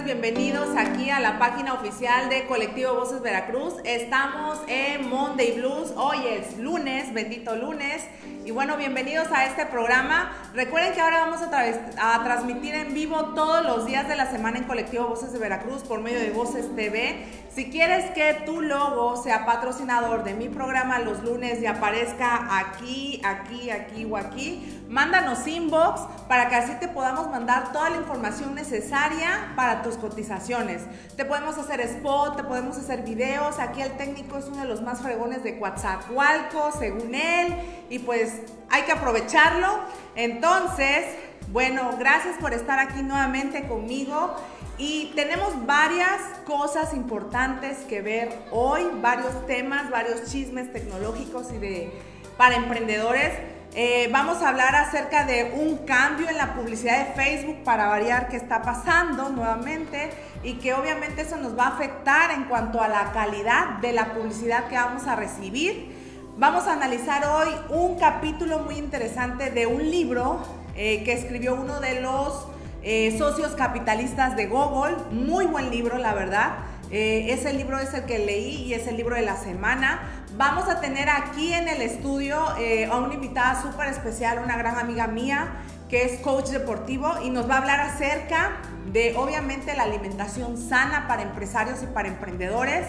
bienvenidos aquí a la página oficial de Colectivo Voces Veracruz. Estamos en Monday Blues, hoy es lunes, bendito lunes. Y bueno, bienvenidos a este programa. Recuerden que ahora vamos a, transmitir en vivo todos los días de la semana en Colectivo Voces de Veracruz por medio de Voces TV. Si quieres que tu logo sea patrocinador de mi programa los lunes y aparezca aquí, aquí, aquí o aquí, mándanos inbox para que así te podamos mandar toda la información necesaria para tus cotizaciones. Te podemos hacer spot, te podemos hacer videos. Aquí el técnico es uno de los más fregones de Coatzacoalco, según él. Y pues hay que aprovecharlo. Entonces, bueno, gracias por estar aquí nuevamente conmigo. Y tenemos varias cosas importantes que ver hoy, varios temas, varios chismes tecnológicos y de para emprendedores. Eh, vamos a hablar acerca de un cambio en la publicidad de Facebook para variar qué está pasando nuevamente y que obviamente eso nos va a afectar en cuanto a la calidad de la publicidad que vamos a recibir. Vamos a analizar hoy un capítulo muy interesante de un libro eh, que escribió uno de los eh, socios capitalistas de Google. Muy buen libro, la verdad. Eh, ese libro es el que leí y es el libro de la semana. Vamos a tener aquí en el estudio a una invitada súper especial, una gran amiga mía, que es coach deportivo y nos va a hablar acerca de, obviamente, la alimentación sana para empresarios y para emprendedores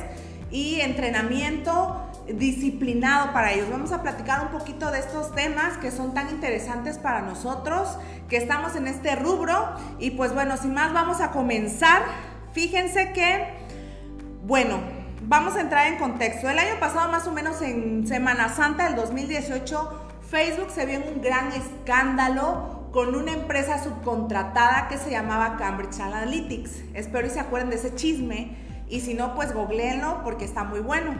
y entrenamiento disciplinado para ellos. Vamos a platicar un poquito de estos temas que son tan interesantes para nosotros, que estamos en este rubro. Y pues bueno, sin más, vamos a comenzar. Fíjense que, bueno, vamos a entrar en contexto. El año pasado, más o menos en Semana Santa del 2018, Facebook se vio en un gran escándalo con una empresa subcontratada que se llamaba Cambridge Analytics. Espero y se acuerden de ese chisme. Y si no, pues googleenlo porque está muy bueno.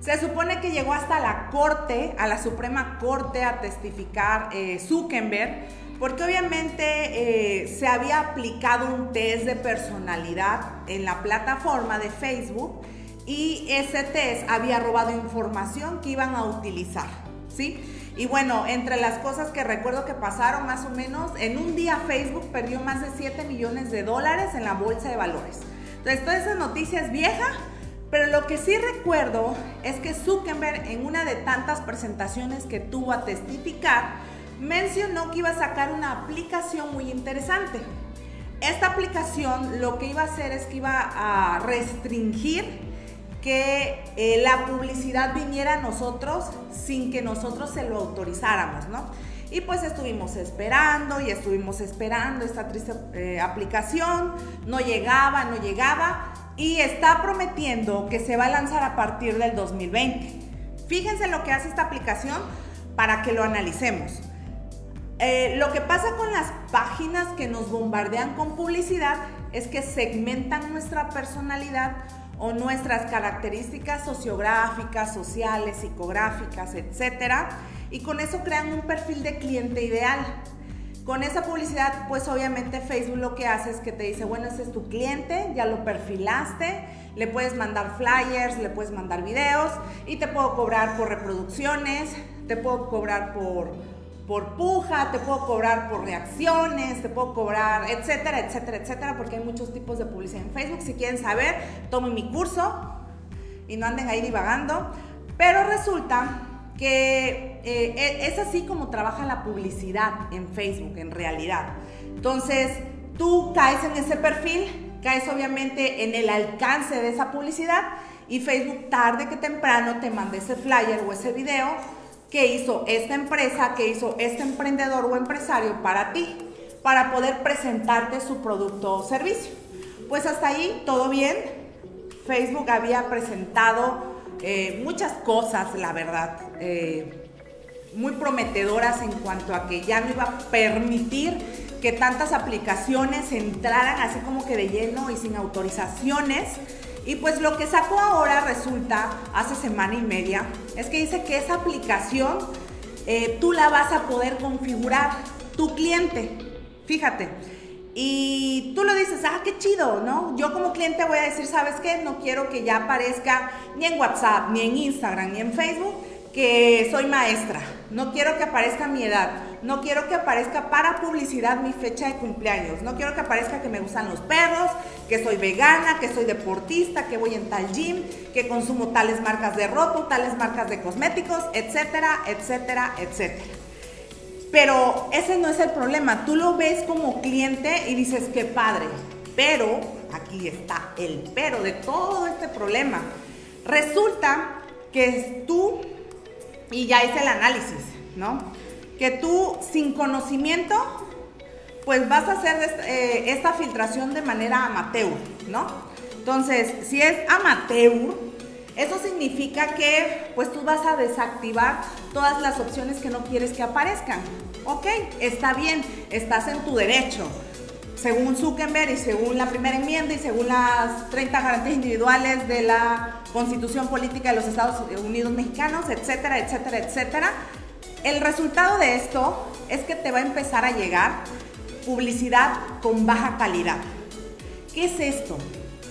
Se supone que llegó hasta la corte, a la Suprema Corte, a testificar eh, Zuckerberg, porque obviamente eh, se había aplicado un test de personalidad en la plataforma de Facebook y ese test había robado información que iban a utilizar, ¿sí? Y bueno, entre las cosas que recuerdo que pasaron más o menos, en un día Facebook perdió más de 7 millones de dólares en la bolsa de valores. Entonces, toda esa noticia es vieja, pero lo que sí recuerdo es que Zuckerberg en una de tantas presentaciones que tuvo a testificar, mencionó que iba a sacar una aplicación muy interesante. Esta aplicación lo que iba a hacer es que iba a restringir que eh, la publicidad viniera a nosotros sin que nosotros se lo autorizáramos, ¿no? Y pues estuvimos esperando y estuvimos esperando esta triste eh, aplicación, no llegaba, no llegaba, y está prometiendo que se va a lanzar a partir del 2020. Fíjense lo que hace esta aplicación para que lo analicemos. Eh, lo que pasa con las páginas que nos bombardean con publicidad es que segmentan nuestra personalidad o nuestras características sociográficas, sociales, psicográficas, etc. Y con eso crean un perfil de cliente ideal. Con esa publicidad, pues obviamente Facebook lo que hace es que te dice, bueno, ese es tu cliente, ya lo perfilaste, le puedes mandar flyers, le puedes mandar videos y te puedo cobrar por reproducciones, te puedo cobrar por, por puja, te puedo cobrar por reacciones, te puedo cobrar, etcétera, etcétera, etcétera, porque hay muchos tipos de publicidad en Facebook. Si quieren saber, tomen mi curso y no anden ahí divagando. Pero resulta que eh, e, es así como trabaja la publicidad en Facebook en realidad. Entonces, tú caes en ese perfil, caes obviamente en el alcance de esa publicidad y Facebook tarde que temprano te manda ese flyer o ese video que hizo esta empresa, que hizo este emprendedor o empresario para ti, para poder presentarte su producto o servicio. Pues hasta ahí todo bien. Facebook había presentado eh, muchas cosas, la verdad, eh, muy prometedoras en cuanto a que ya no iba a permitir que tantas aplicaciones entraran así como que de lleno y sin autorizaciones. Y pues lo que sacó ahora resulta, hace semana y media, es que dice que esa aplicación eh, tú la vas a poder configurar, tu cliente. Fíjate, y tú lo dices, ah, qué chido, ¿no? Yo como cliente voy a decir, ¿sabes qué? No quiero que ya aparezca ni en WhatsApp, ni en Instagram, ni en Facebook, que soy maestra, no quiero que aparezca mi edad, no quiero que aparezca para publicidad mi fecha de cumpleaños, no quiero que aparezca que me gustan los perros, que soy vegana, que soy deportista, que voy en tal gym, que consumo tales marcas de ropa, tales marcas de cosméticos, etcétera, etcétera, etcétera. Pero ese no es el problema, tú lo ves como cliente y dices, qué padre, pero, aquí está el pero de todo este problema. Resulta que tú y ya hice el análisis, ¿no? Que tú sin conocimiento, pues vas a hacer eh, esta filtración de manera amateur, ¿no? Entonces, si es amateur, eso significa que pues tú vas a desactivar todas las opciones que no quieres que aparezcan. Ok, está bien, estás en tu derecho. Según Zuckerberg y según la primera enmienda y según las 30 garantías individuales de la constitución política de los Estados Unidos mexicanos, etcétera, etcétera, etcétera. El resultado de esto es que te va a empezar a llegar publicidad con baja calidad. ¿Qué es esto?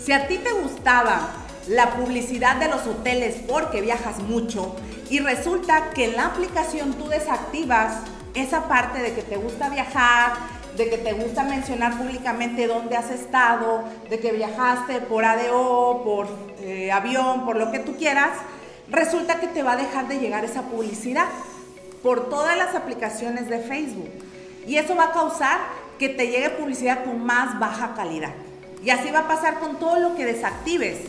Si a ti te gustaba la publicidad de los hoteles porque viajas mucho y resulta que en la aplicación tú desactivas esa parte de que te gusta viajar, de que te gusta mencionar públicamente dónde has estado, de que viajaste por ADO, por eh, avión, por lo que tú quieras, resulta que te va a dejar de llegar esa publicidad por todas las aplicaciones de Facebook. Y eso va a causar que te llegue publicidad con más baja calidad. Y así va a pasar con todo lo que desactives.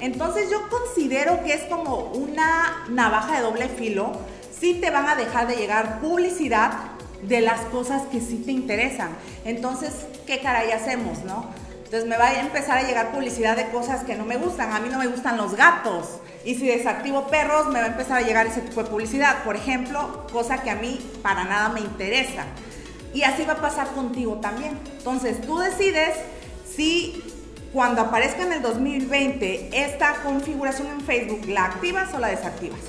Entonces yo considero que es como una navaja de doble filo. Si te van a dejar de llegar publicidad de las cosas que sí te interesan. Entonces, ¿qué caray hacemos, no? Entonces me va a empezar a llegar publicidad de cosas que no me gustan. A mí no me gustan los gatos. Y si desactivo perros, me va a empezar a llegar ese tipo de publicidad. Por ejemplo, cosa que a mí para nada me interesa. Y así va a pasar contigo también. Entonces tú decides si cuando aparezca en el 2020 esta configuración en Facebook, la activas o la desactivas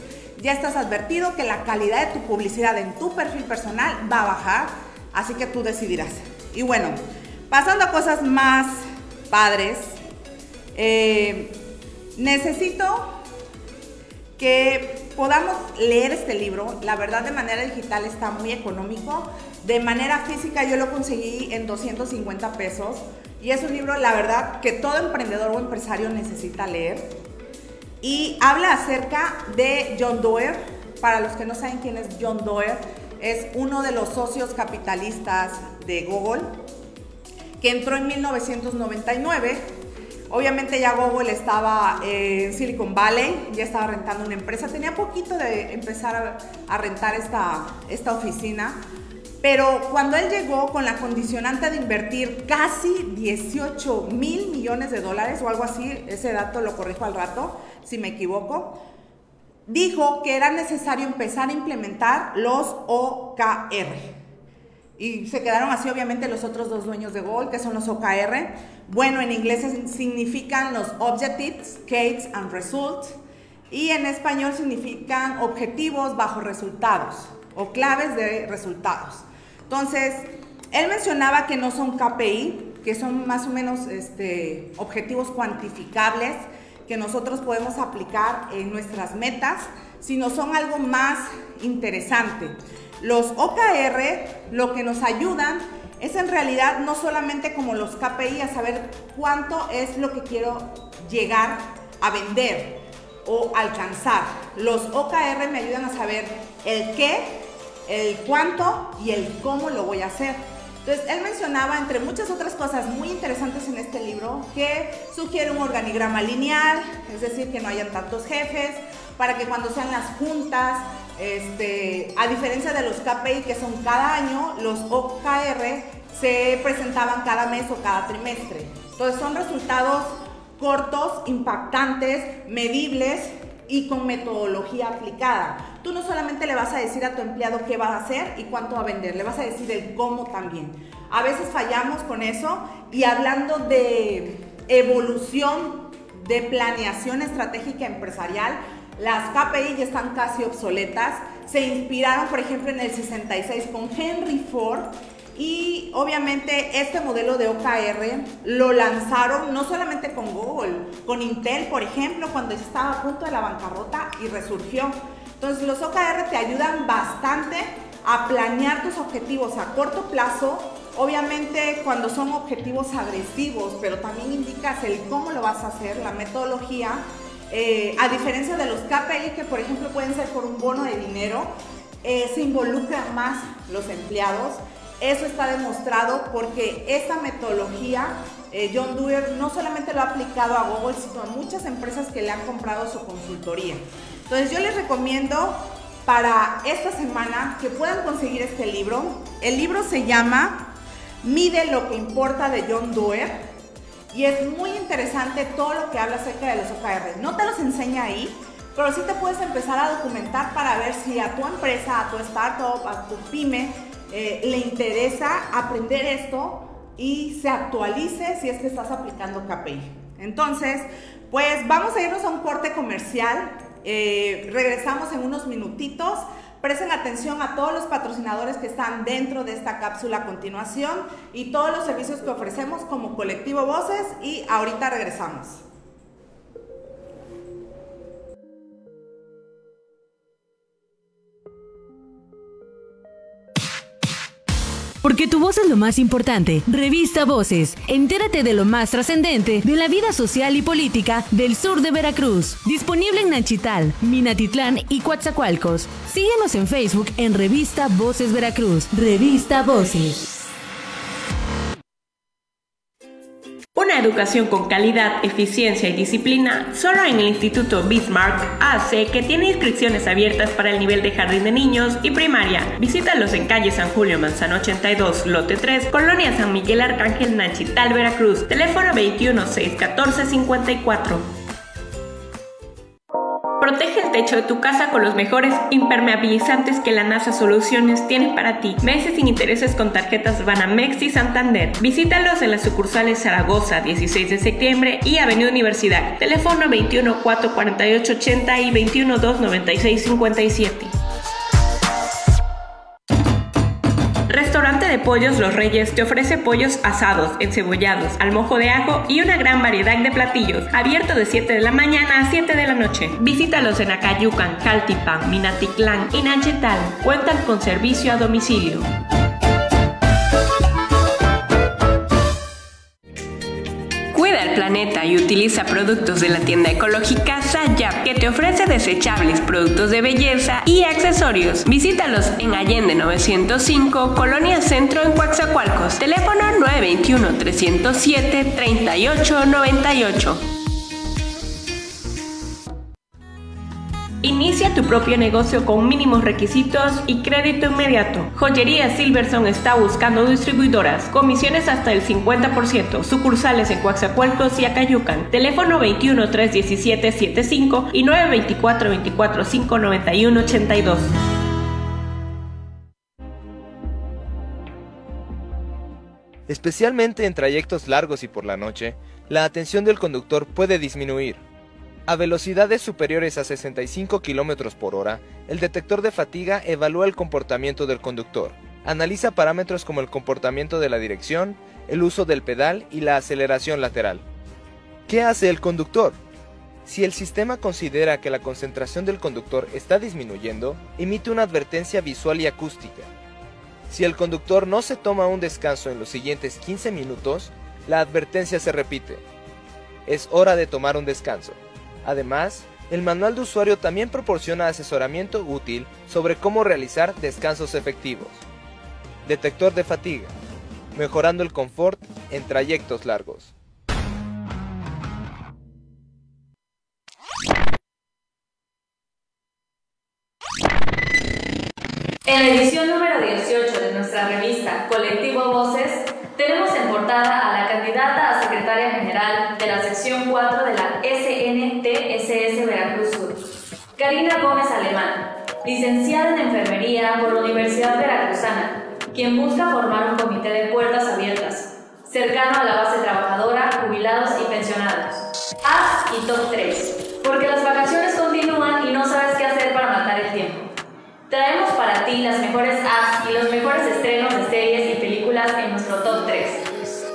ya estás advertido que la calidad de tu publicidad en tu perfil personal va a bajar, así que tú decidirás. Y bueno, pasando a cosas más padres, eh, necesito que podamos leer este libro. La verdad de manera digital está muy económico. De manera física yo lo conseguí en 250 pesos. Y es un libro, la verdad, que todo emprendedor o empresario necesita leer y habla acerca de John Doerr. Para los que no saben quién es John Doerr, es uno de los socios capitalistas de Google, que entró en 1999. Obviamente ya Google estaba en Silicon Valley, ya estaba rentando una empresa, tenía poquito de empezar a, rentar esta, esta oficina, pero cuando él llegó con la condicionante de invertir casi 18 mil millones de dólares o algo así, ese dato lo corrijo al rato, si me equivoco, dijo que era necesario empezar a implementar los OKR. Y se quedaron así obviamente los otros dos dueños de Google, que son los OKR. Bueno, en inglés significan los Objectives, Gates and Results. Y en español significan objetivos bajo resultados o claves de resultados. Entonces, él mencionaba que no son KPI, que son más o menos este, objetivos cuantificables que nosotros podemos aplicar en nuestras metas, sino son algo más interesante. Los OKR lo que nos ayudan es en realidad no solamente como los KPI a saber cuánto es lo que quiero llegar a vender o alcanzar. Los OKR me ayudan a saber el qué el cuánto y el cómo lo voy a hacer. Entonces, él mencionaba, entre muchas otras cosas muy interesantes en este libro, que sugiere un organigrama lineal, es decir, que no hayan tantos jefes, para que cuando sean las juntas, este, a diferencia de los KPI que son cada año, los OKR se presentaban cada mes o cada trimestre. Entonces, son resultados cortos, impactantes, medibles y con metodología aplicada. Tú no solamente le vas a decir a tu empleado qué va a hacer y cuánto va a vender, le vas a decir el cómo también. A veces fallamos con eso y hablando de evolución de planeación estratégica empresarial, las KPI ya están casi obsoletas. Se inspiraron, por ejemplo, en el 66 con Henry Ford y obviamente este modelo de OKR lo lanzaron no solamente con Google, con Intel, por ejemplo, cuando estaba a punto de la bancarrota y resurgió. Entonces los OKR te ayudan bastante a planear tus objetivos a corto plazo. Obviamente cuando son objetivos agresivos, pero también indicas el cómo lo vas a hacer, la metodología. Eh, a diferencia de los KPI que por ejemplo pueden ser por un bono de dinero, eh, se involucran más los empleados. Eso está demostrado porque esta metodología eh, John Doerr no solamente lo ha aplicado a Google, sino a muchas empresas que le han comprado su consultoría. Entonces yo les recomiendo para esta semana que puedan conseguir este libro. El libro se llama Mide lo que importa de John Doerr y es muy interesante todo lo que habla acerca de los OKR. No te los enseña ahí, pero sí te puedes empezar a documentar para ver si a tu empresa, a tu startup, a tu pyme eh, le interesa aprender esto y se actualice si es que estás aplicando KPI. Entonces, pues vamos a irnos a un corte comercial. Eh, regresamos en unos minutitos. Presten atención a todos los patrocinadores que están dentro de esta cápsula a continuación y todos los servicios que ofrecemos como colectivo Voces y ahorita regresamos. Porque tu voz es lo más importante. Revista Voces. Entérate de lo más trascendente de la vida social y política del sur de Veracruz. Disponible en Nanchital, Minatitlán y Coatzacoalcos. Síguenos en Facebook en Revista Voces Veracruz. Revista Voces. Una educación con calidad, eficiencia y disciplina solo en el Instituto Bismarck hace que tiene inscripciones abiertas para el nivel de jardín de niños y primaria. Visítalos en calle San Julio Manzano 82, lote 3, Colonia San Miguel Arcángel Nachital, Veracruz. Teléfono 21 614 54. Protege el techo de tu casa con los mejores impermeabilizantes que la NASA Soluciones tiene para ti. Meses sin intereses con tarjetas Banamex y Santander. Visítalos en las sucursales Zaragoza, 16 de septiembre y Avenida Universidad. Teléfono 21 448 80 y 21 296 57. Restaurante de Pollos Los Reyes te ofrece pollos asados, encebollados, al mojo de ajo y una gran variedad de platillos, abierto de 7 de la mañana a 7 de la noche. Visítalos en Acayucan, Caltipan, Minatitlán y Nanchetal. Cuentan con servicio a domicilio. Planeta y utiliza productos de la tienda ecológica Sayap, que te ofrece desechables, productos de belleza y accesorios. Visítalos en Allende 905, Colonia Centro en Coaxacualcos. Teléfono 921 307 3898. Inicia tu propio negocio con mínimos requisitos y crédito inmediato. Joyería Silverson está buscando distribuidoras, comisiones hasta el 50%, sucursales en Coaxacualcos y Acayucan. Teléfono 21 317 75 y 924 24 591 82. Especialmente en trayectos largos y por la noche, la atención del conductor puede disminuir. A velocidades superiores a 65 km por hora, el detector de fatiga evalúa el comportamiento del conductor. Analiza parámetros como el comportamiento de la dirección, el uso del pedal y la aceleración lateral. ¿Qué hace el conductor? Si el sistema considera que la concentración del conductor está disminuyendo, emite una advertencia visual y acústica. Si el conductor no se toma un descanso en los siguientes 15 minutos, la advertencia se repite. Es hora de tomar un descanso. Además, el manual de usuario también proporciona asesoramiento útil sobre cómo realizar descansos efectivos. Detector de fatiga, mejorando el confort en trayectos largos. En la edición número 18 de nuestra revista Colectivo Voces, tenemos en portada a la candidata a secretaria general de la sección 4 de la SNTSS Veracruz Sur, Karina Gómez Alemán, licenciada en enfermería por la Universidad Veracruzana, quien busca formar un comité de puertas abiertas, cercano a la base trabajadora, jubilados y pensionados. Haz y top 3, porque las vacaciones continúan y no sabes qué hacer para matar el tiempo. Traemos para ti las mejores apps y los mejores estrenos de series y películas en nuestro top 3.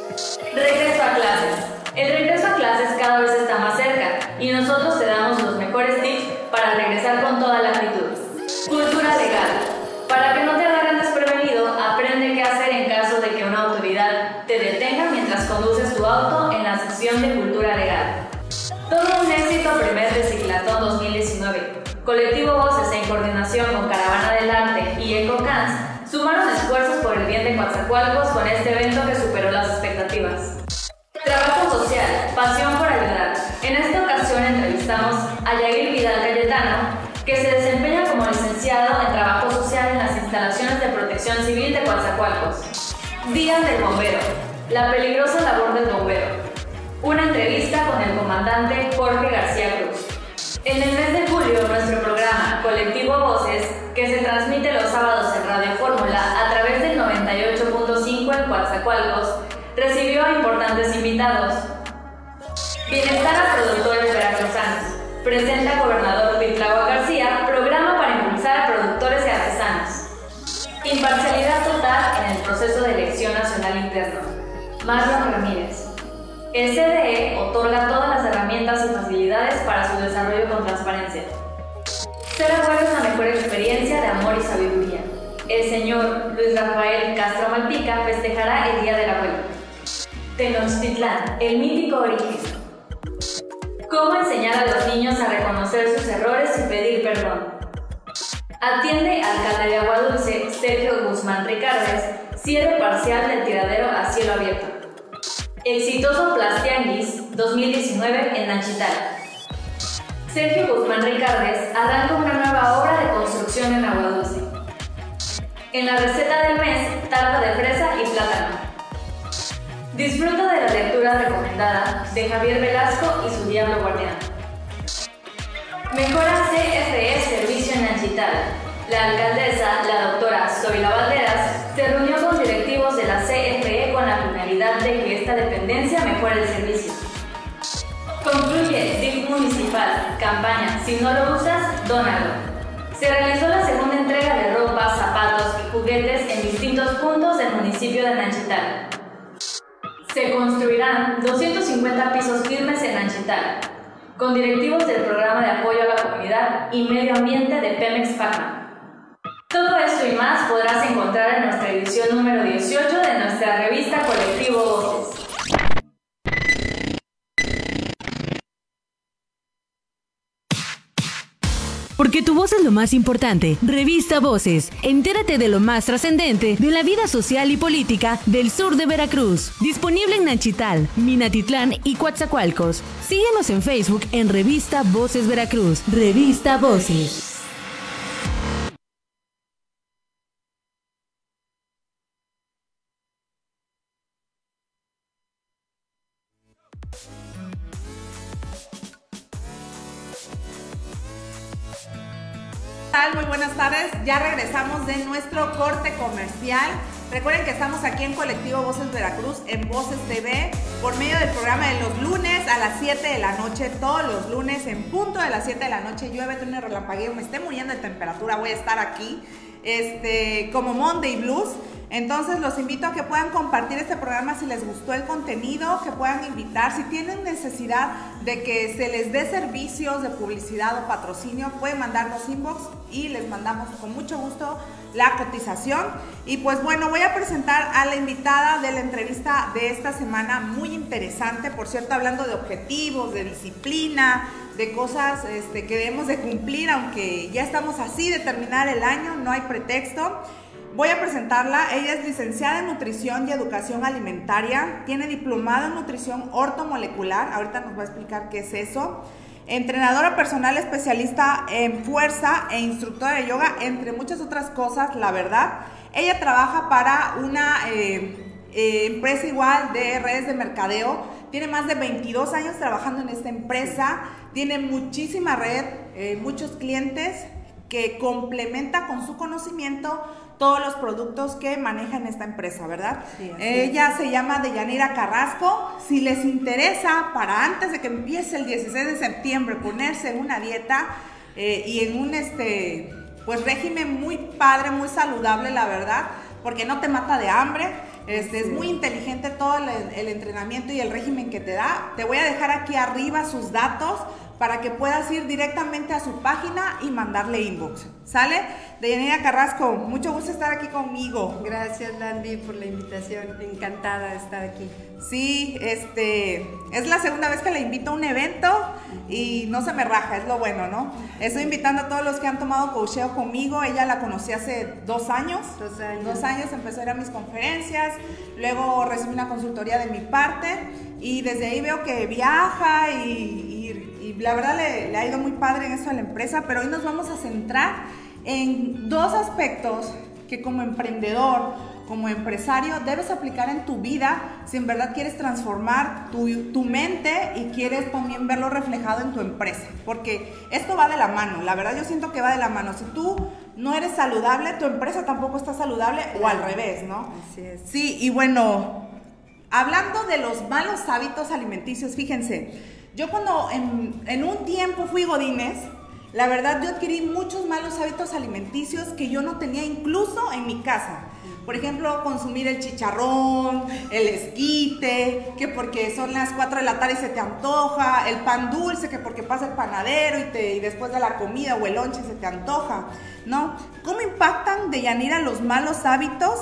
Regreso a clases. El regreso a clases cada vez está más cerca y nosotros te damos los mejores tips para regresar con toda la actitud. legal. Para que no te agarren desprevenido, aprende qué hacer en caso de que una autoridad te detenga mientras conduces tu auto en la sección de cultura legal. Todo un éxito primer reciclatón 2019. Colectivo Voces en coordinación con Caravana del Coatzacoalcos con este evento que superó las expectativas. Trabajo social, pasión por ayudar. En esta ocasión entrevistamos a Yair Vidal Cayetano, que se desempeña como licenciado en Trabajo Social en las instalaciones de protección civil de Coatzacoalcos. Día del Bombero, la peligrosa labor del bombero. Una entrevista con el comandante Jorge García Cruz. En el mes de julio, nuestro programa Colectivo Voces, que se transmite los sábados en Radio Fórmula a través del 98.5 en Coatzacoalcos, recibió a importantes invitados. Bienestar a productores veracruzanos. Presenta gobernador Pitlagua García, programa para impulsar a productores y artesanos. Imparcialidad total en el proceso de elección nacional interno. Marlon Ramírez. El CDE otorga todas las herramientas y facilidades para su desarrollo con transparencia. Ser abuelo es la mejor experiencia de amor y sabiduría. El señor Luis Rafael Castro Malpica festejará el Día del Abuelo. Tenochtitlán, el mítico origen. ¿Cómo enseñar a los niños a reconocer sus errores y pedir perdón? Atiende alcalde de Aguadulce, Sergio Guzmán Ricardes, cierre parcial del tiradero a cielo abierto. Exitoso Plastianguis 2019 en Nachital. Sergio Guzmán Ricardes arranca una nueva obra de construcción en Aguadulce. En la receta del mes, tarta de fresa y plátano. Disfruta de la lectura recomendada de Javier Velasco y su Diablo Guardián. Mejora CFE Servicio en Nachital. La alcaldesa, la doctora Zoila Valderas, se reunió con directivos de la CFE con la finalidad de que esta dependencia mejore el servicio. Concluye DIF Municipal, campaña Si no lo usas, dónalo. Se realizó la segunda entrega de ropa, zapatos y juguetes en distintos puntos del municipio de Nanchital. Se construirán 250 pisos firmes en Nanchital, con directivos del Programa de Apoyo a la Comunidad y Medio Ambiente de Pemex Pacma. Todo esto y más podrás encontrar en nuestra edición número 18 de nuestra revista Colectivo Voces. Porque tu voz es lo más importante. Revista Voces. Entérate de lo más trascendente de la vida social y política del sur de Veracruz. Disponible en Nachital, Minatitlán y Coatzacoalcos. Síguenos en Facebook en Revista Voces Veracruz. Revista Voces. Ya regresamos de nuestro corte comercial. Recuerden que estamos aquí en Colectivo Voces Veracruz, en Voces TV, por medio del programa de los lunes a las 7 de la noche, todos los lunes en punto de las 7 de la noche. Llueve, tiene relampagueo, me esté muriendo de temperatura, voy a estar aquí, este, como Monday Blues. Entonces los invito a que puedan compartir este programa si les gustó el contenido, que puedan invitar, si tienen necesidad de que se les dé servicios de publicidad o patrocinio, pueden mandarnos inbox y les mandamos con mucho gusto la cotización. Y pues bueno, voy a presentar a la invitada de la entrevista de esta semana, muy interesante, por cierto, hablando de objetivos, de disciplina, de cosas este, que debemos de cumplir, aunque ya estamos así de terminar el año, no hay pretexto. Voy a presentarla. Ella es licenciada en Nutrición y Educación Alimentaria. Tiene diplomado en Nutrición Ortomolecular. Ahorita nos va a explicar qué es eso. Entrenadora personal especialista en fuerza e instructora de yoga, entre muchas otras cosas, la verdad. Ella trabaja para una eh, eh, empresa igual de redes de mercadeo. Tiene más de 22 años trabajando en esta empresa. Tiene muchísima red, eh, muchos clientes que complementa con su conocimiento todos los productos que maneja en esta empresa, ¿verdad? Sí, así Ella se llama Deyanira Carrasco. Si les interesa, para antes de que empiece el 16 de septiembre, ponerse en una dieta eh, y en un este, pues régimen muy padre, muy saludable, la verdad, porque no te mata de hambre. Este, es muy inteligente todo el, el entrenamiento y el régimen que te da. Te voy a dejar aquí arriba sus datos para que puedas ir directamente a su página y mandarle inbox. ¿Sale? Deyanira Carrasco, mucho gusto estar aquí conmigo. Gracias, Landy, por la invitación. Encantada de estar aquí. Sí, este, es la segunda vez que la invito a un evento y no se me raja, es lo bueno, ¿no? Estoy invitando a todos los que han tomado coacheo conmigo. Ella la conocí hace dos años. Dos años. Dos años empezó a ir a mis conferencias, luego recibí una consultoría de mi parte y desde ahí veo que viaja y, la verdad le, le ha ido muy padre en eso a la empresa, pero hoy nos vamos a centrar en dos aspectos que como emprendedor, como empresario, debes aplicar en tu vida si en verdad quieres transformar tu, tu, mente y quieres también verlo reflejado en tu empresa. Porque esto va de la mano, la verdad yo siento que va de la mano. Si tú no eres saludable, tu empresa tampoco está saludable o al revés, ¿no? Así es. Sí, y bueno, hablando de los malos hábitos alimenticios, fíjense, yo cuando en, un tiempo fui godines, la verdad yo adquirí muchos malos hábitos alimenticios que yo no tenía incluso en mi casa. Por ejemplo, consumir el chicharrón, el esquite, que porque son las 4 de la tarde y se te antoja, el pan dulce, que porque pasa el panadero y, después de la comida o el lonche se te antoja, ¿no? ¿Cómo impactan de Yanira los malos hábitos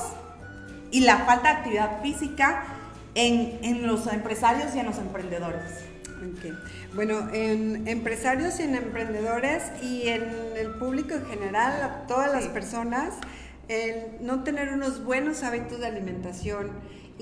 y la falta de actividad física en los empresarios y en los emprendedores? Okay. Bueno, en empresarios y en emprendedores y en el público en general, a todas las personas, el no tener unos buenos hábitos de alimentación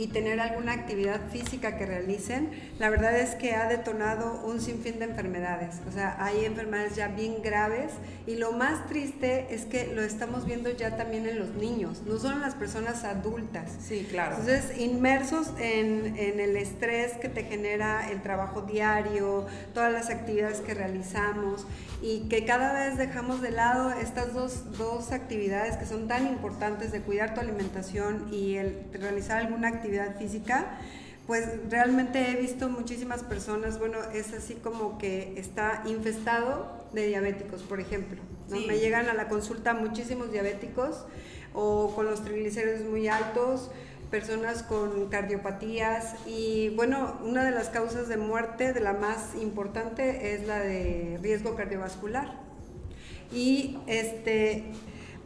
y tener alguna actividad física que realicen, la verdad es que ha detonado un sinfín de enfermedades. O sea, hay enfermedades ya bien graves y lo más triste es que lo estamos viendo ya también en los niños, no solo en las personas adultas. Sí, claro. Entonces, inmersos en, en el estrés que te genera el trabajo diario, todas las actividades que realizamos y que cada vez dejamos de lado estas dos, dos actividades que son tan importantes de cuidar tu alimentación y el realizar alguna actividad física, pues realmente he visto muchísimas personas, bueno, es así como que está infestado de diabéticos, por ejemplo. ¿no? Sí. Me llegan a la consulta muchísimos diabéticos o con los triglicéridos muy altos, personas con cardiopatías y bueno, una de las causas de muerte, de la más importante, es la de riesgo cardiovascular. Y este,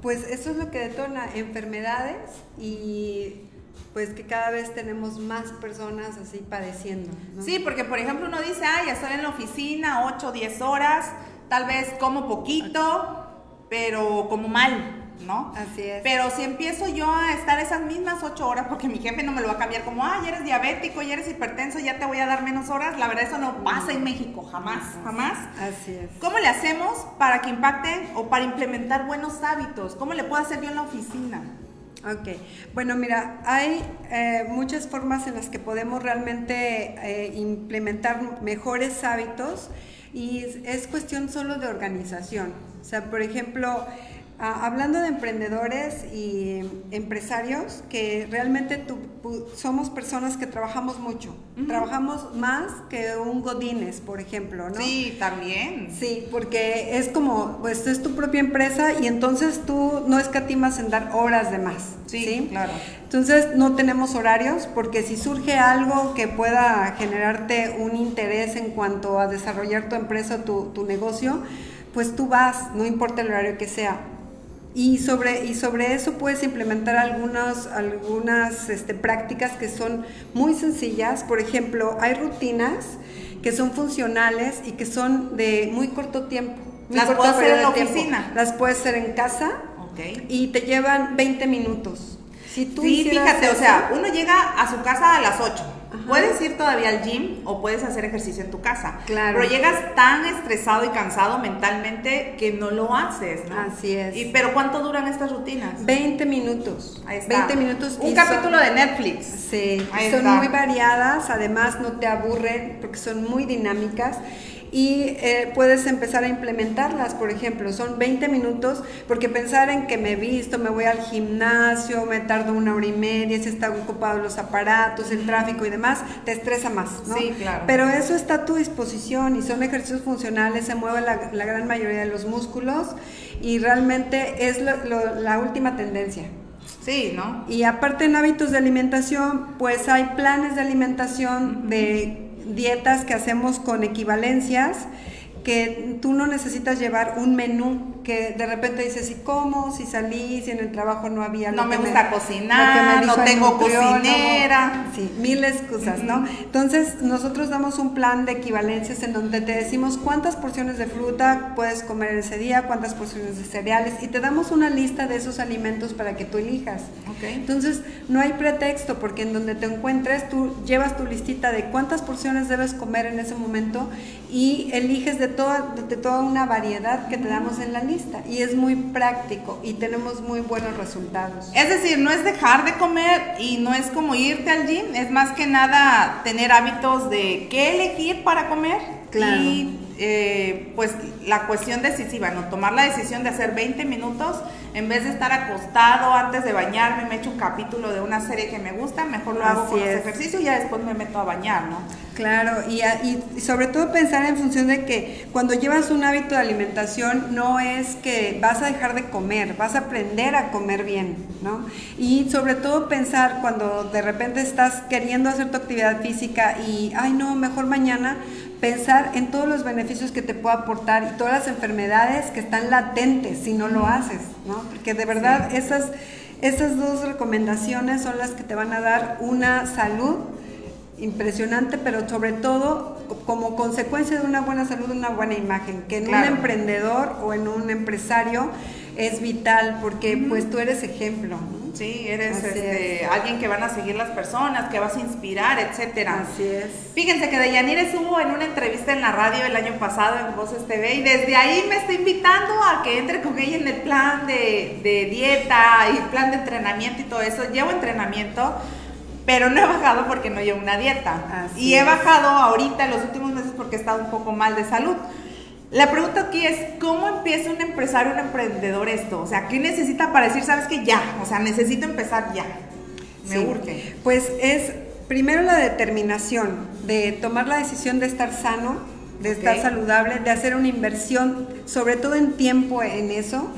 pues eso es lo que detona enfermedades y pues que cada vez tenemos más personas así padeciendo. ¿no? Sí, porque por ejemplo uno dice, ah, ya estoy en la oficina 8 o 10 horas, tal vez como poquito, pero como mal, ¿no? Así es. Pero si empiezo yo a estar esas mismas 8 horas, porque mi jefe no me lo va a cambiar como, ah, ya eres diabético, ya eres hipertenso, ya te voy a dar menos horas, la verdad eso no pasa en México, jamás, jamás. Así es. ¿Cómo le hacemos para que impacte o para implementar buenos hábitos? ¿Cómo le puedo hacer yo en la oficina? Ok, bueno mira, hay eh, muchas formas en las que podemos realmente eh, implementar mejores hábitos y es, es, cuestión solo de organización. O sea, por ejemplo, a, hablando de emprendedores y empresarios, que realmente tu, somos personas que trabajamos mucho, uh -huh. trabajamos más que un Godines, por ejemplo, ¿no? Sí, también. Sí, porque es como, pues es tu propia empresa y entonces tú no escatimas en dar horas de más. Sí, ¿sí? claro. Entonces no tenemos horarios porque si surge algo que pueda generarte un interés en cuanto a desarrollar tu empresa, tu, tu negocio, pues tú vas, no importa el horario que sea. Y sobre, y sobre eso puedes implementar algunas, algunas este, prácticas que son muy sencillas. Por ejemplo, hay rutinas que son funcionales y que son de muy corto tiempo. Muy ¿Las corto puedes hacer en la tiempo. oficina? Las puedes hacer en casa okay. y te llevan 20 minutos. Si tú sí, fíjate, eso, o sea, uno llega a su casa a las 8. Ajá. Puedes ir todavía al gym o puedes hacer ejercicio en tu casa. Claro. Pero llegas tan estresado y cansado mentalmente que no lo haces, ¿no? Así es. Y, pero ¿cuánto duran estas rutinas? 20 minutos. Ahí está. 20 minutos. Un capítulo son, de Netflix. Sí. Ahí son está. muy variadas, además no te aburren porque son muy dinámicas y eh, puedes empezar a implementarlas, por ejemplo, son 20 minutos, porque pensar en que me visto, me voy al gimnasio, me tardo una hora y media, si están ocupados los aparatos, el tráfico y demás, te estresa más, ¿no? Sí, claro. Pero eso está a tu disposición y son ejercicios funcionales, se mueve la, la gran mayoría de los músculos y realmente es lo, lo, la última tendencia. Sí, ¿no? Y aparte en hábitos de alimentación, pues hay planes de alimentación uh -huh. de dietas que hacemos con equivalencias que tú no necesitas llevar un menú, que de repente dices, ¿y cómo? Si salí, si en el trabajo no había... No me gusta cocinar, no tengo cocinera. Sí, mil excusas, ¿no? Entonces, nosotros damos un plan de equivalencias en donde te decimos cuántas porciones de fruta puedes comer ese día, cuántas porciones de cereales, y te damos una lista de esos alimentos para que tú elijas. Okay. Entonces, no hay pretexto, porque en donde te encuentres, tú llevas tu listita de cuántas porciones debes comer en ese momento y eliges de toda, de toda una variedad que te damos en la lista. Y es muy práctico y tenemos muy buenos resultados. Es decir, no es dejar de comer y no es como irte al gym, es más que nada tener hábitos de qué elegir para comer. Claro. Y eh, pues la cuestión decisiva, ¿no? Tomar la decisión de hacer 20 minutos en vez de estar acostado antes de bañarme, me echo un capítulo de una serie que me gusta, mejor lo hago Así con los es. ejercicios y ya después me meto a bañar, ¿no? Claro, y, a- y sobre todo pensar en función de que cuando llevas un hábito de alimentación no es que vas a dejar de comer, vas a aprender a comer bien, ¿no? Y sobre todo pensar cuando de repente estás queriendo hacer tu actividad física y, ay no, mejor mañana, pensar en todos los beneficios que te puede aportar y todas las enfermedades que están latentes si no lo haces, ¿no? Porque de verdad esas, esas dos recomendaciones son las que te van a dar una salud impresionante, pero sobre todo co- como consecuencia de una buena salud, una buena imagen, que en Claro. un emprendedor o en un empresario es vital porque pues tú eres ejemplo. ¿no? Sí, eres este, es. alguien que van a seguir las personas, que vas a inspirar, etcétera. Así es. Fíjense que Deyanira estuvo en una entrevista en la radio el año pasado en Voces TV y desde ahí me está invitando a que entre con ella en el plan de, de dieta y plan de entrenamiento y todo eso. Llevo entrenamiento, pero no he bajado porque no llevo una dieta. Así y he es. bajado ahorita en los últimos meses porque he estado un poco mal de salud. La pregunta aquí es, ¿cómo empieza un empresario, un emprendedor esto? O sea, ¿qué necesita para decir, sabes que ya? O sea, necesito empezar ya. Me Sí. urge. Pues es primero la determinación de tomar la decisión de estar sano, de estar Ok. saludable, de hacer una inversión, sobre todo en tiempo en eso,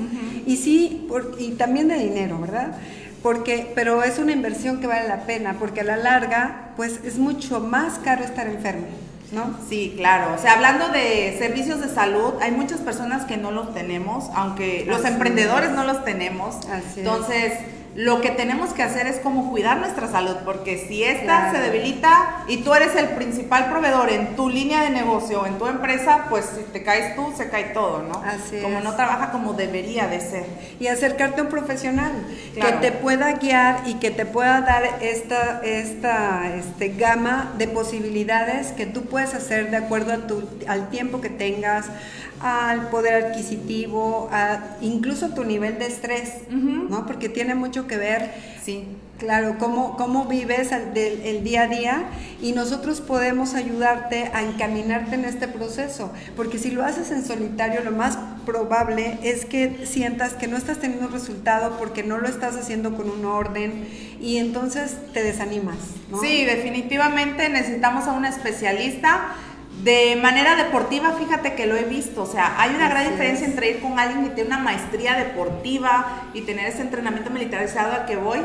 y sí, por- y también de dinero, ¿verdad? Porque, pero es una inversión que vale la pena, porque a la larga, pues es mucho más caro estar enfermo, ¿no? Sí, claro. O sea, hablando de servicios de salud, hay muchas personas que no los tenemos, aunque los emprendedores es. no los tenemos. Así es. Lo que tenemos que hacer es como cuidar nuestra salud, porque si esta Claro. se debilita y tú eres el principal proveedor en tu línea de negocio, en tu empresa, pues si te caes tú, se cae todo, ¿no? Así como es. no trabaja como debería de ser. y acercarte a un profesional Claro. que te pueda guiar y que te pueda dar esta, esta este, gama de posibilidades que tú puedes hacer de acuerdo a tu, al tiempo que tengas, al poder adquisitivo, a incluso tu nivel de estrés, ¿no? Porque tiene mucho que ver Sí. Claro, cómo, cómo vives del- el día a día y nosotros podemos ayudarte a encaminarte en este proceso, porque si lo haces en solitario, lo más probable es que sientas que no estás teniendo resultado porque no lo estás haciendo con un orden y entonces te desanimas. ¿no? Sí, definitivamente necesitamos a un especialista. De manera deportiva, fíjate que lo he visto, o sea, hay una gran diferencia es. entre ir con alguien que tiene una maestría deportiva y tener ese entrenamiento militarizado al que voy,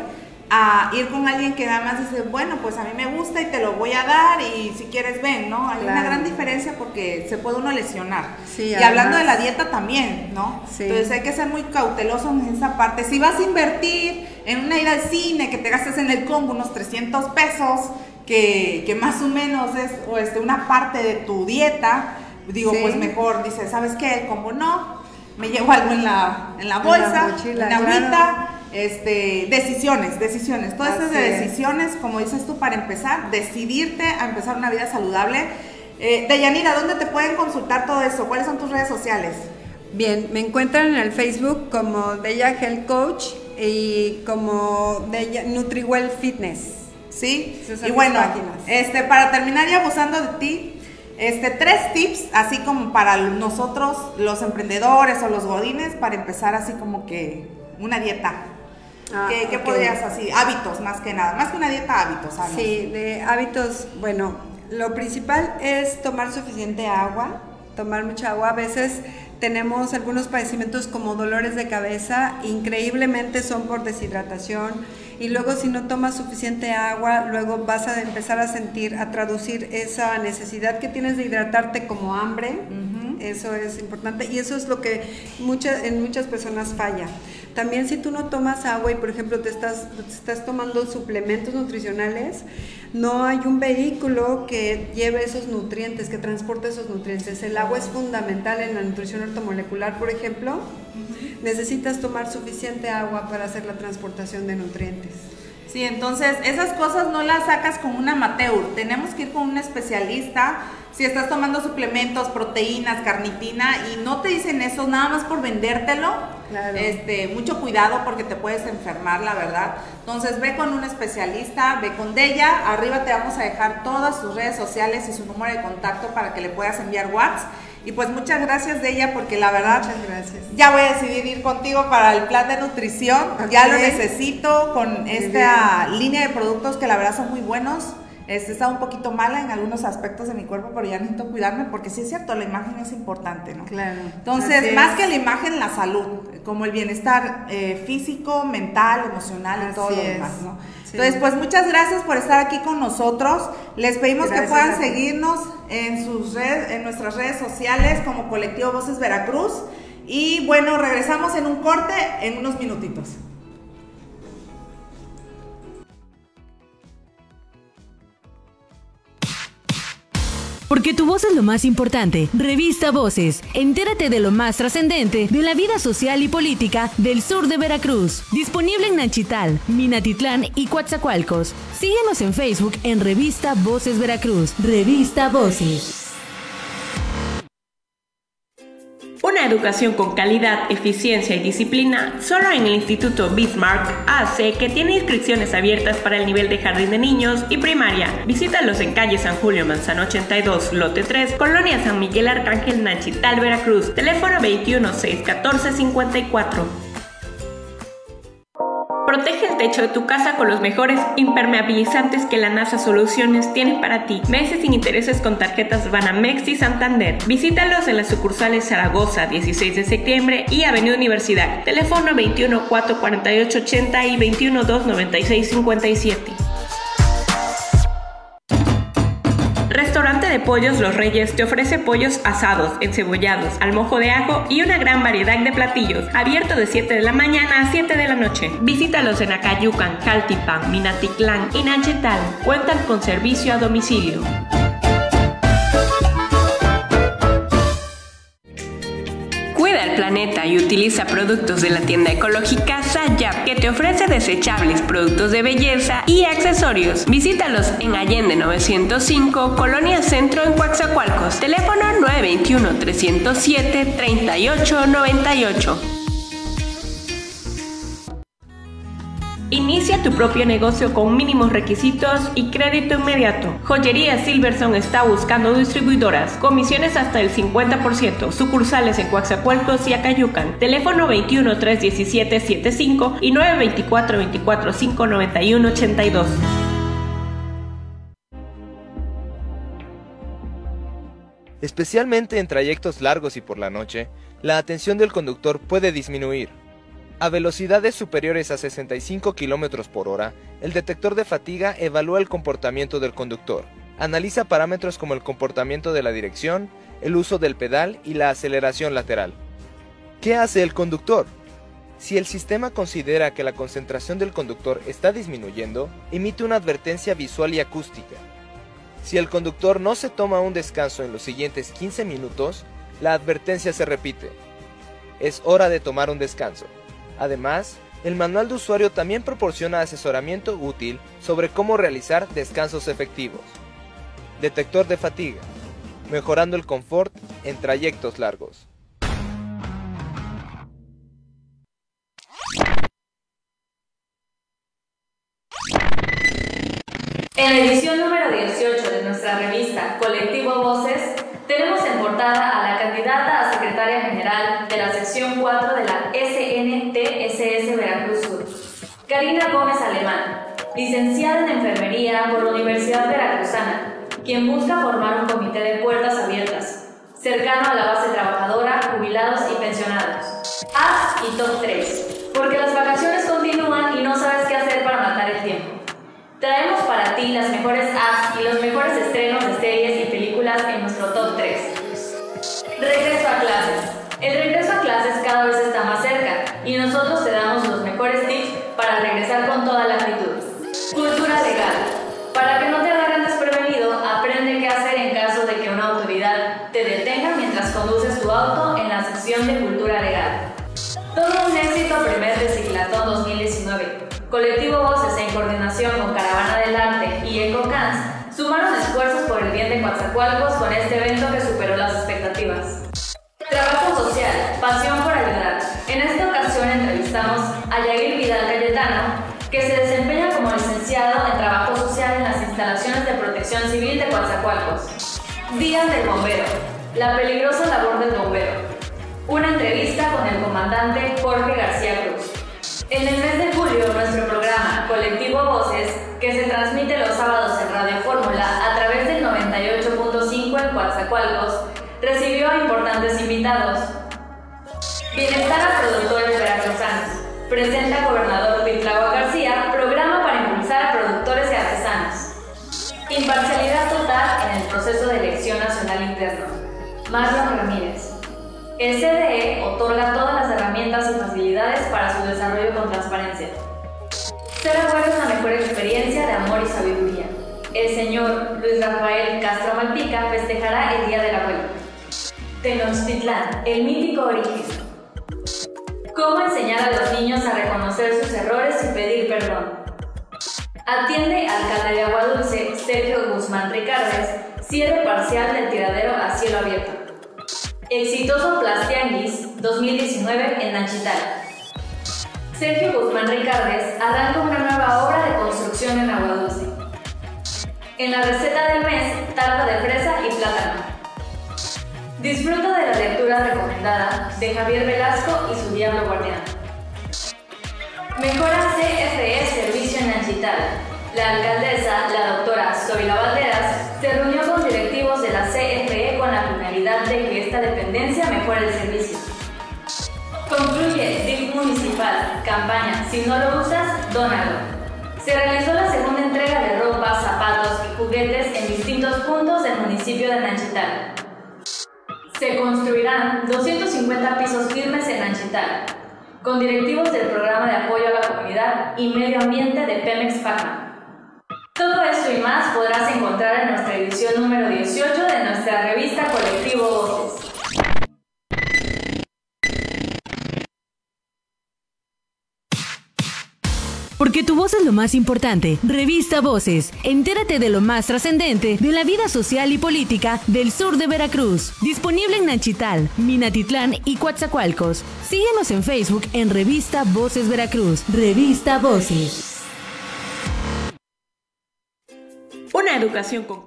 a ir con alguien que nada más dice, bueno, pues a mí me gusta y te lo voy a dar y si quieres ven, ¿no? Hay una gran diferencia porque se puede uno lesionar. Sí, y hablando de la dieta también, ¿no? Sí. Entonces hay que ser muy cauteloso en esa parte. Si vas a invertir en una ida al cine, que te gastes en el combo unos 300 pesos, que, que más o menos es o este, una parte de tu dieta, digo, Sí. pues mejor, dices, ¿sabes qué? El combo no, me llevo algo en la, en la En la bolsa, una claro. agüita, este, decisiones, decisiones, todas esas Así de es. decisiones, como dices tú, para empezar, decidirte a empezar una vida saludable. Eh, Deyanira, ¿dónde te pueden consultar todo eso? ¿Cuáles son tus redes sociales? Bien, me encuentran en el Facebook como Deya Health Coach y como Deya NutriWell Fitness. ¿Sí? Y bueno, páginas. este, para terminar y abusando de ti, este, tres tips, así como para nosotros, los emprendedores o los godines, para empezar así como que una dieta. Ah, ¿Qué, podrías así? Hábitos, más que nada. Más que una dieta, hábitos. sanos. Sí, de hábitos, bueno, lo principal es tomar suficiente agua, tomar mucha agua. A veces tenemos algunos padecimientos como dolores de cabeza, increíblemente son por deshidratación. Y luego si no tomas suficiente agua, luego vas a empezar a sentir, a traducir esa necesidad que tienes de hidratarte como hambre. Eso es importante y eso es lo que muchas, en muchas personas falla. También si tú no tomas agua y por ejemplo te estás, estás tomando suplementos nutricionales, no hay un vehículo que lleve esos nutrientes, que transporte esos nutrientes. El agua es fundamental en la nutrición ortomolecular, por ejemplo. Necesitas tomar suficiente agua para hacer la transportación de nutrientes. Sí, entonces esas cosas no las sacas con un amateur, tenemos que ir con un especialista. Si estás tomando suplementos, proteínas, carnitina y no te dicen eso nada más por vendértelo, este, mucho cuidado porque te puedes enfermar, la verdad. Entonces ve con un especialista, ve con Della, arriba te vamos a dejar todas sus redes sociales y su número de contacto para que le puedas enviar WhatsApp. Y pues muchas gracias de ella porque la verdad gracias. ya voy a decidir ir contigo para el plan de nutrición. Ya lo necesito con esta línea de productos que la verdad son muy buenos. Este, está un poquito mala en algunos aspectos de mi cuerpo, pero ya necesito cuidarme porque sí es cierto, la imagen es importante, ¿no? Claro. Entonces, más que la imagen, la salud, como el bienestar eh, físico, mental, emocional y todo lo demás, ¿no? Entonces, pues muchas gracias por estar aquí con nosotros. Les pedimos que puedan seguirnos en, sus redes, en nuestras redes sociales como Colectivo Voces Veracruz. Y bueno, regresamos en un corte en unos minutitos. Porque tu voz es lo más importante. Revista Voces. Entérate de lo más trascendente de la vida social y política del sur de Veracruz. Disponible en Nachital, Minatitlán y Coatzacoalcos. Síguenos en Facebook en Revista Voces Veracruz. Revista Voces. Una educación con calidad, eficiencia y disciplina solo en el Instituto Bismarck hace que tiene inscripciones abiertas para el nivel de jardín de niños y primaria. Visítalos en calle San Julio Manzano 82, lote 3, Colonia San Miguel Arcángel Nachital, Veracruz. Teléfono 21 614 54. Protege el techo de tu casa con los mejores impermeabilizantes que la NASA Soluciones tiene para ti. Meses sin intereses con tarjetas Banamex y Santander. Visítalos en las sucursales Zaragoza, 16 de septiembre y Avenida Universidad. Teléfono 21 448 80 y 21 296 57. Restaurante de Pollos Los Reyes te ofrece pollos asados, encebollados, al mojo de ajo y una gran variedad de platillos, abierto de 7 de la mañana a 7 de la noche. Visítalos en Acayucan, Caltipan, Minatitlán y Nanchetal. Cuentan con servicio a domicilio. Planeta y utiliza productos de la tienda ecológica Sayap, que te ofrece desechables, productos de belleza y accesorios. Visítalos en Allende 905, Colonia Centro en Coaxacualcos. Teléfono 921 307 3898. Inicia tu propio negocio con mínimos requisitos y crédito inmediato. Joyería Silverson está buscando distribuidoras. Comisiones hasta el 50%. Sucursales en Coaxacualcos y Acayucan. Teléfono 21 317 75 y 924 24 591 82. Especialmente en trayectos largos y por la noche, la atención del conductor puede disminuir. A velocidades superiores a 65 km por hora, el detector de fatiga evalúa el comportamiento del conductor. Analiza parámetros como el comportamiento de la dirección, el uso del pedal y la aceleración lateral. ¿Qué hace el conductor? Si el sistema considera que la concentración del conductor está disminuyendo, emite una advertencia visual y acústica. Si el conductor no se toma un descanso en los siguientes 15 minutos, la advertencia se repite. Es hora de tomar un descanso. Además, el manual de usuario también proporciona asesoramiento útil sobre cómo realizar descansos efectivos. Detector de fatiga, mejorando el confort en trayectos largos. En la edición número 18 de nuestra revista Colectivo Voces, tenemos en portada a candidata a secretaria general de la sección 4 de la SNTSS Veracruz Sur, Karina Gómez Alemán, licenciada en enfermería por la Universidad Veracruzana, quien busca formar un comité de puertas abiertas, cercano a la base trabajadora, jubilados y pensionados. Haz y top 3, porque las vacaciones continúan y no sabes qué hacer para matar el tiempo. Traemos para ti las mejores apps y los mejores estrenos de series y películas en nuestro top 3 regreso a clases. Coatzacoalcos con este evento que superó las expectativas. Trabajo social, pasión por ayudar. En esta ocasión entrevistamos a Yair Vidal Cayetano, que se desempeña como licenciado en Trabajo Social en las instalaciones de protección civil de Coatzacoalcos. Día del Bombero, la peligrosa labor del bombero. Una entrevista con el comandante Jorge García Cruz. En el mes de julio, nuestro programa Colectivo Voces, que se transmite los sábados en Radio Fórmula a través del 98.5 en Coatzacoalcos, recibió a importantes invitados. Bienestar a productores veracruzanos. Presenta gobernador Pitlagua García, programa para impulsar a productores y artesanos. Imparcialidad total en el proceso de elección nacional interno. Marlon Ramírez. El CDE otorga todas las herramientas y facilidades para su desarrollo con transparencia. Ser abuelo es la mejor experiencia de amor y sabiduría. El señor Luis Rafael Castro Malpica festejará el Día del Abuelo. Tenochtitlán, el mítico origen. ¿Cómo enseñar a los niños a reconocer sus errores y pedir perdón? Atiende alcalde de Aguadulce, Sergio Guzmán Ricardes, cierre parcial del tiradero a cielo abierto. Exitoso Plastianguis 2019 en Nachital. Sergio Guzmán Ricardes arranca una nueva obra de construcción en Aguadulce. En la receta del mes, tarta de fresa y plátano. Disfruta de la lectura recomendada de Javier Velasco y su Diablo Guardián. Mejora CFE Servicio en Anchital. La alcaldesa, la doctora Zoila Valderas, se reunió con directivos de la CFE con la finalidad de esta dependencia mejore el servicio. Concluye DIF Municipal, campaña Si no lo usas, dónalo. Se realizó la segunda entrega de ropa, zapatos y juguetes en distintos puntos del municipio de Nanchital. Se construirán 250 pisos firmes en Anchital, con directivos del Programa de Apoyo a la Comunidad y Medio Ambiente de Pemex Pacma. Todo esto y más podrás encontrar en nuestra edición número 18 de nuestra revista Porque tu voz es lo más importante. Revista Voces. Entérate de lo más trascendente de la vida social y política del sur de Veracruz. Disponible en Nachital, Minatitlán y Coatzacoalcos. Síguenos en Facebook en Revista Voces Veracruz. Revista Voces. Una educación con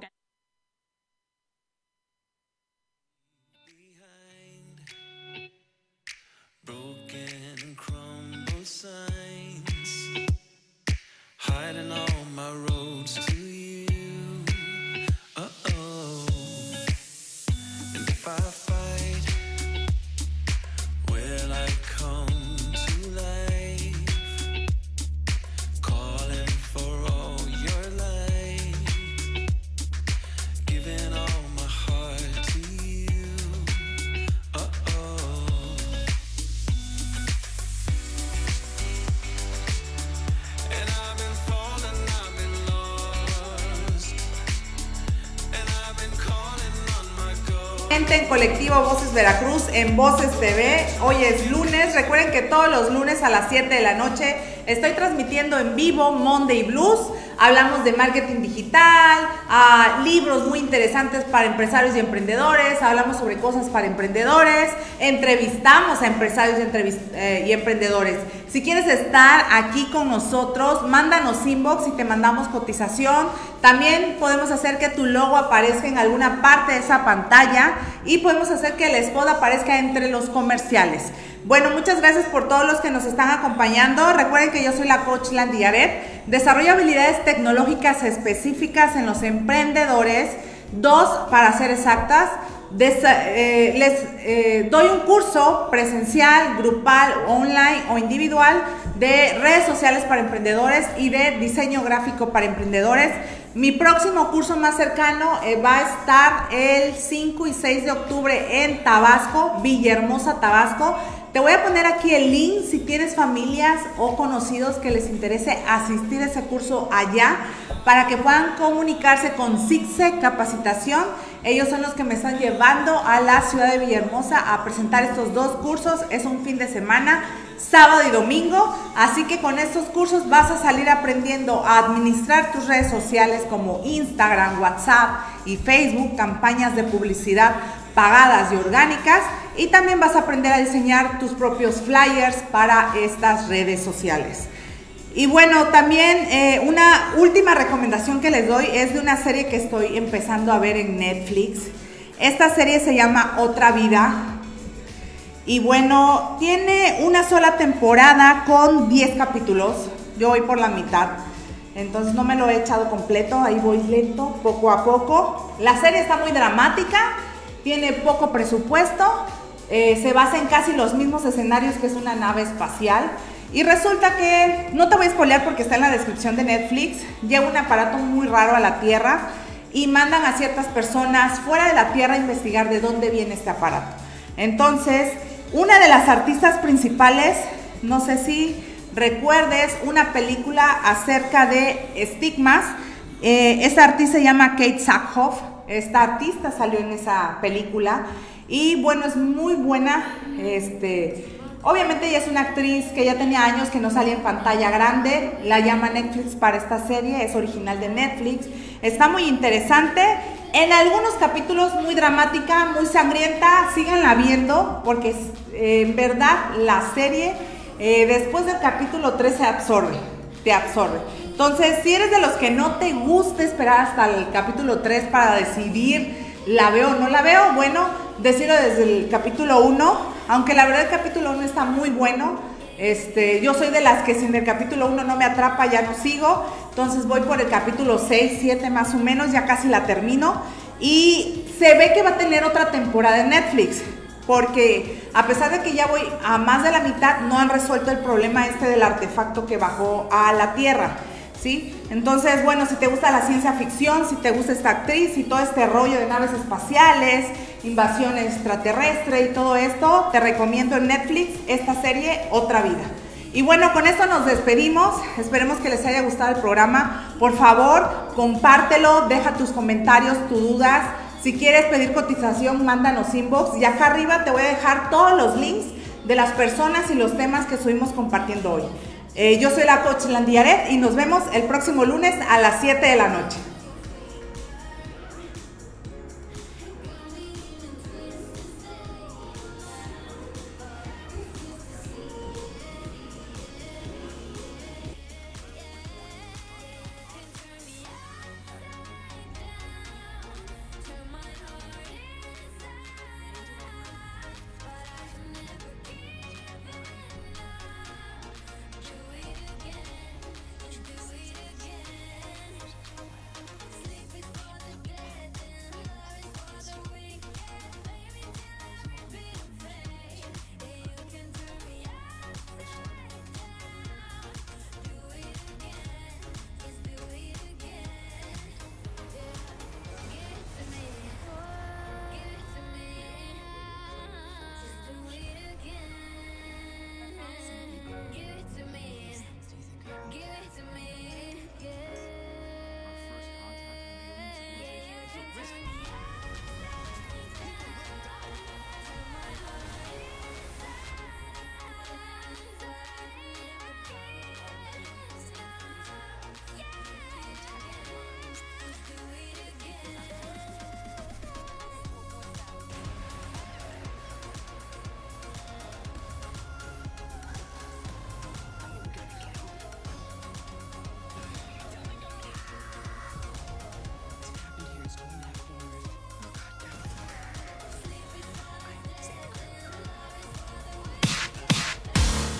Veracruz en Voces TV. Hoy es lunes. Recuerden que todos los lunes a las 7 de la noche estoy transmitiendo en vivo Monday Blues. Hablamos de marketing digital, a libros muy interesantes para empresarios y emprendedores, hablamos sobre cosas para emprendedores, entrevistamos a empresarios y, eh, y emprendedores. Si quieres estar aquí con nosotros, mándanos inbox y te mandamos cotización. También podemos hacer que tu logo aparezca en alguna parte de esa pantalla y podemos hacer que el spot aparezca entre los comerciales. Bueno, muchas gracias por todos los que nos están acompañando. Recuerden que yo soy la coach Landy Yaret. Desarrollo habilidades tecnológicas específicas en los emprendedores. Dos, para ser exactas. Eh, les eh, doy un curso presencial, grupal, online o individual de redes sociales para emprendedores y de diseño gráfico para emprendedores. Mi próximo curso más cercano eh, va a estar el 5 y 6 de octubre en Tabasco, Villahermosa, Tabasco. Te voy a poner aquí el link si tienes familias o conocidos que les interese asistir a ese curso allá para que puedan comunicarse con SIGSE Capacitación. Ellos son los que me están llevando a la ciudad de Villahermosa a presentar estos dos cursos. Es un fin de semana sábado y domingo. Así que con estos cursos vas a salir aprendiendo a administrar tus redes sociales como Instagram, WhatsApp y Facebook, campañas de publicidad pagadas y orgánicas. Y también vas a aprender a diseñar tus propios flyers para estas redes sociales. Y bueno, también eh, una última recomendación que les doy es de una serie que estoy empezando a ver en Netflix. Esta serie se llama Otra Vida. Y bueno, tiene una sola temporada con 10 capítulos. Yo voy por la mitad. Entonces no me lo he echado completo, ahí voy lento, poco a poco. La serie está muy dramática, tiene poco presupuesto, eh, se basa en casi los mismos escenarios que es una nave espacial. Y resulta que, no te voy a spoilear porque está en la descripción de Netflix, llega un aparato muy raro a la Tierra y mandan a ciertas personas fuera de la Tierra a investigar de dónde viene este aparato. Entonces, una de las artistas principales, no sé si recuerdes una película acerca de estigmas, eh, esta artista se llama Kate Sackhoff, esta artista salió en esa película y bueno, es muy buena, este Obviamente ella es una actriz que ya tenía años que no salía en pantalla grande, la llama Netflix para esta serie, es original de Netflix, está muy interesante, en algunos capítulos muy dramática, muy sangrienta, síganla viendo porque eh, en verdad la serie eh, después del capítulo 3 se absorbe, te absorbe. Entonces, si eres de los que no te gusta esperar hasta el capítulo 3 para decidir la veo o no la veo, bueno, decirlo desde el capítulo 1 aunque la verdad el capítulo 1 está muy bueno. Este, yo soy de las que si en el capítulo 1 no me atrapa ya no sigo. Entonces voy por el capítulo 6, 7 más o menos, ya casi la termino. Y se ve que va a tener otra temporada en Netflix. Porque a pesar de que ya voy a más de la mitad, no han resuelto el problema este del artefacto que bajó a la Tierra. ¿Sí? Entonces, bueno, si te gusta la ciencia ficción, si te gusta esta actriz y todo este rollo de naves espaciales, invasión extraterrestre y todo esto, te recomiendo en Netflix esta serie Otra Vida. Y bueno, con esto nos despedimos. Esperemos que les haya gustado el programa. Por favor, compártelo, deja tus comentarios, tus dudas. Si quieres pedir cotización, mándanos inbox. Y acá arriba te voy a dejar todos los links de las personas y los temas que estuvimos compartiendo hoy. Eh, yo soy la coach Landiaret y nos vemos el próximo lunes a las 7 de la noche.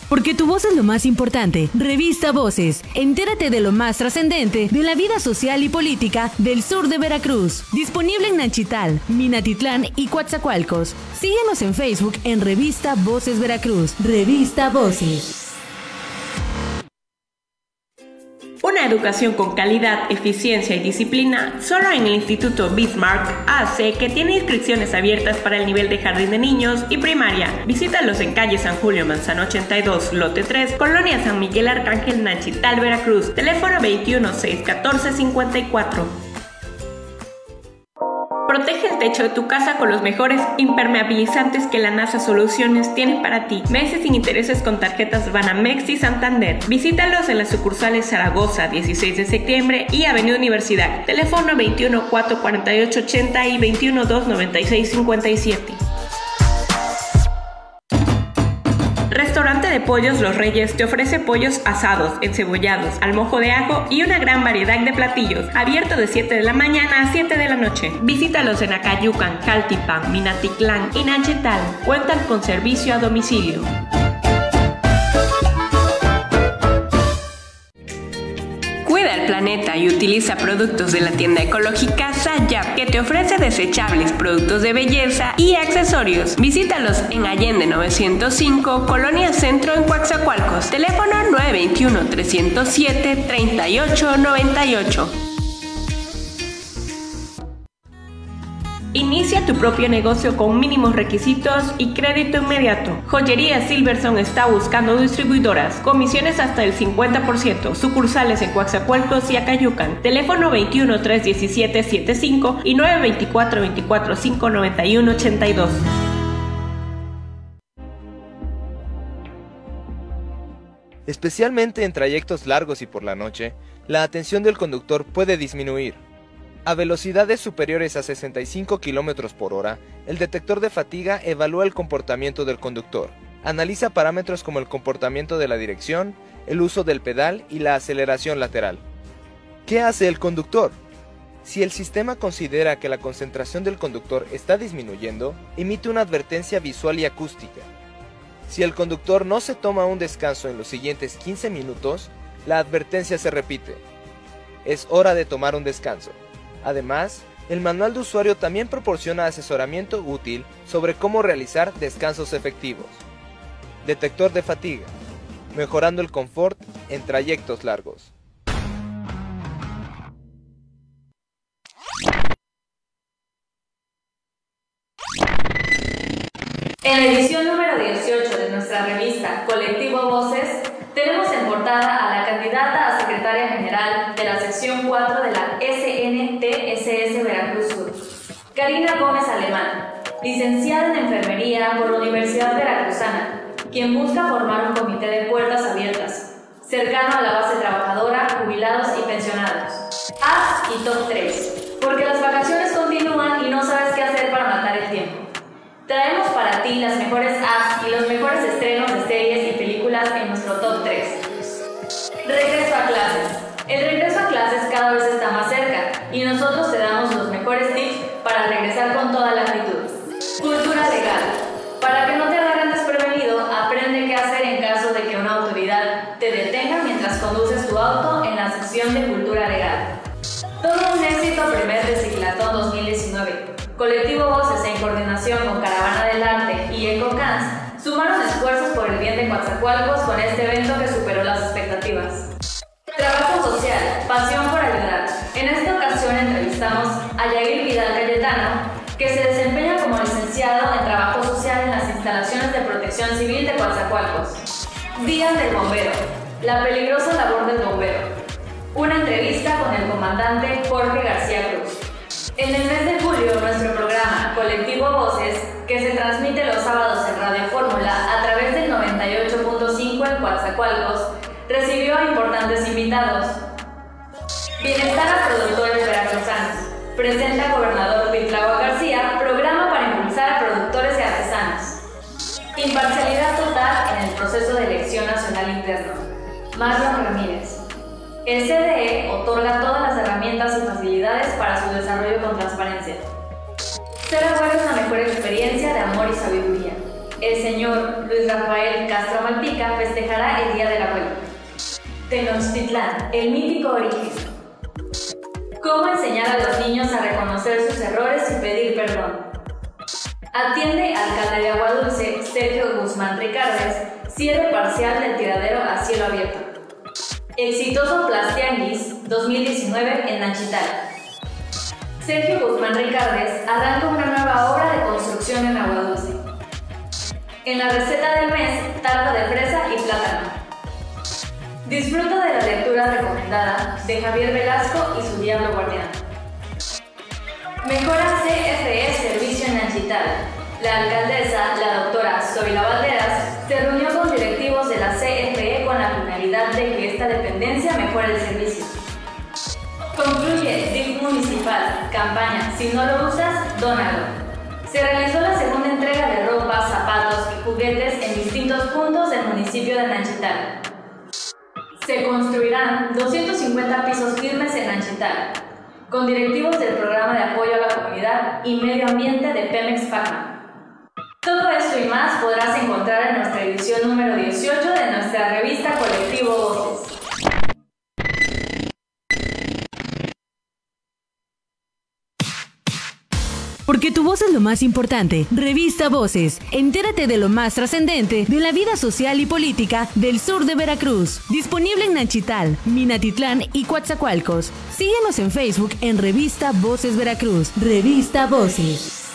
Porque tu voz es lo más importante. Revista Voces. Entérate de lo más trascendente de la vida social y política del sur de Veracruz. Disponible en Nanchital, Minatitlán y Coatzacoalcos. Síguenos en Facebook en Revista Voces Veracruz. Revista Voces. Educación con calidad, eficiencia y disciplina solo en el Instituto Bismarck AC que tiene inscripciones abiertas para el nivel de jardín de niños y primaria. Visítalos en calle San Julio Manzano 82, lote 3, Colonia San Miguel Arcángel Nachital, Veracruz. Teléfono 21 614 54 techo de tu casa con los mejores impermeabilizantes que la NASA Soluciones tiene para ti. Meses sin intereses con tarjetas Banamex y Santander. Visítalos en las sucursales Zaragoza, 16 de septiembre y Avenida Universidad. Teléfono 21 448 80 y 21 296 57. Restaurante de Pollos Los Reyes te ofrece pollos asados, encebollados, al mojo de ajo y una gran variedad de platillos, abierto de 7 de la mañana a 7 de la noche. Visítalos en Acayucan, Caltipan, Minatitlán y Nachetal. Cuentan con servicio a domicilio. Planeta y utiliza productos de la tienda ecológica Sayap que te ofrece desechables, productos de belleza y accesorios. Visítalos en Allende 905, Colonia Centro en Coaxacualcos. Teléfono 921 307 3898. Inicia tu propio negocio con mínimos requisitos y crédito inmediato. Joyería Silverson está buscando distribuidoras, comisiones hasta el 50%, sucursales en Coaxacualcos y Acayucan. Teléfono 21 317 75 y 924 24 591 82. Especialmente en trayectos largos y por la noche, la atención del conductor puede disminuir. A velocidades superiores a 65 km por hora, el detector de fatiga evalúa el comportamiento del conductor. Analiza parámetros como el comportamiento de la dirección, el uso del pedal y la aceleración lateral. ¿Qué hace el conductor? Si el sistema considera que la concentración del conductor está disminuyendo, emite una advertencia visual y acústica. Si el conductor no se toma un descanso en los siguientes 15 minutos, la advertencia se repite. Es hora de tomar un descanso. Además, el manual de usuario también proporciona asesoramiento útil sobre cómo realizar descansos efectivos. Detector de fatiga, mejorando el confort en trayectos largos. En la edición número 18 de nuestra revista Colectivo Voces, tenemos en portada a la candidata a secretaria general de la sección 4 de la SNTSS Veracruz Sur, Karina Gómez Alemán, licenciada en enfermería por la Universidad Veracruzana, quien busca formar un comité de puertas abiertas, cercano a la base trabajadora, jubilados y pensionados. Haz y top 3, porque las vacaciones continúan y no sabes qué hacer para matar el evento que superó las expectativas. Trabajo social, pasión por ayudar. En esta ocasión entrevistamos a Yair Vidal Cayetano, que se desempeña como licenciado en Trabajo Social en las instalaciones de protección civil de Coatzacoalcos. Día del Bombero, la peligrosa labor del bombero. Una entrevista con el comandante Jorge García Cruz. En el mes de julio, nuestro programa Colectivo Voces, que se transmite los sábados en Radio Fórmula a través del 98.5 en Coatzacoalcos, recibió a importantes invitados. Bienestar a productores veracruzanos. Presenta gobernador Pitlagua García, programa para impulsar a productores y artesanos. Imparcialidad total en el proceso de elección nacional interno. Marlon Ramírez. El CDE otorga todas las herramientas y facilidades para su desarrollo con transparencia. Ser abuelo es la mejor experiencia de amor y sabiduría. El señor Luis Rafael Castro Malpica festejará el Día del Abuelo. Tenochtitlán, el mítico origen. ¿Cómo enseñar a los niños a reconocer sus errores y pedir perdón? Atiende alcalde de Aguadulce, Sergio Guzmán Ricardes, cierre parcial del tiradero a cielo abierto. Exitoso Plastianguis 2019 en Nachital. Sergio Guzmán Ricardes arranca una nueva obra de construcción en Aguadulce. En la receta del mes, tarta de fresa y plátano. Disfruta de la lectura recomendada de Javier Velasco y su Diablo Guardián. Mejora CFE Servicio en Nanchital. La alcaldesa, la doctora Zoila Valderas, se reunió con directivos de la CFE con la finalidad de que esta dependencia mejore el servicio. Concluye DIF Municipal, campaña Si no lo usas, dónalo. Se realizó la segunda entrega de ropa, zapatos y juguetes en distintos puntos del municipio de Nanchital. Se construirán 250 pisos firmes en Nanchital, con directivos del Programa de Apoyo a la Comunidad y Medio Ambiente de Pemex Pacma. Todo esto y más podrás encontrar en nuestra edición número 18 de nuestra revista Colectivo Voces. Porque tu voz es lo más importante. Revista Voces. Entérate de lo más trascendente de la vida social y política del sur de Veracruz. Disponible en Nachital, Minatitlán y Coatzacoalcos. Síguenos en Facebook en Revista Voces Veracruz. Revista Voces.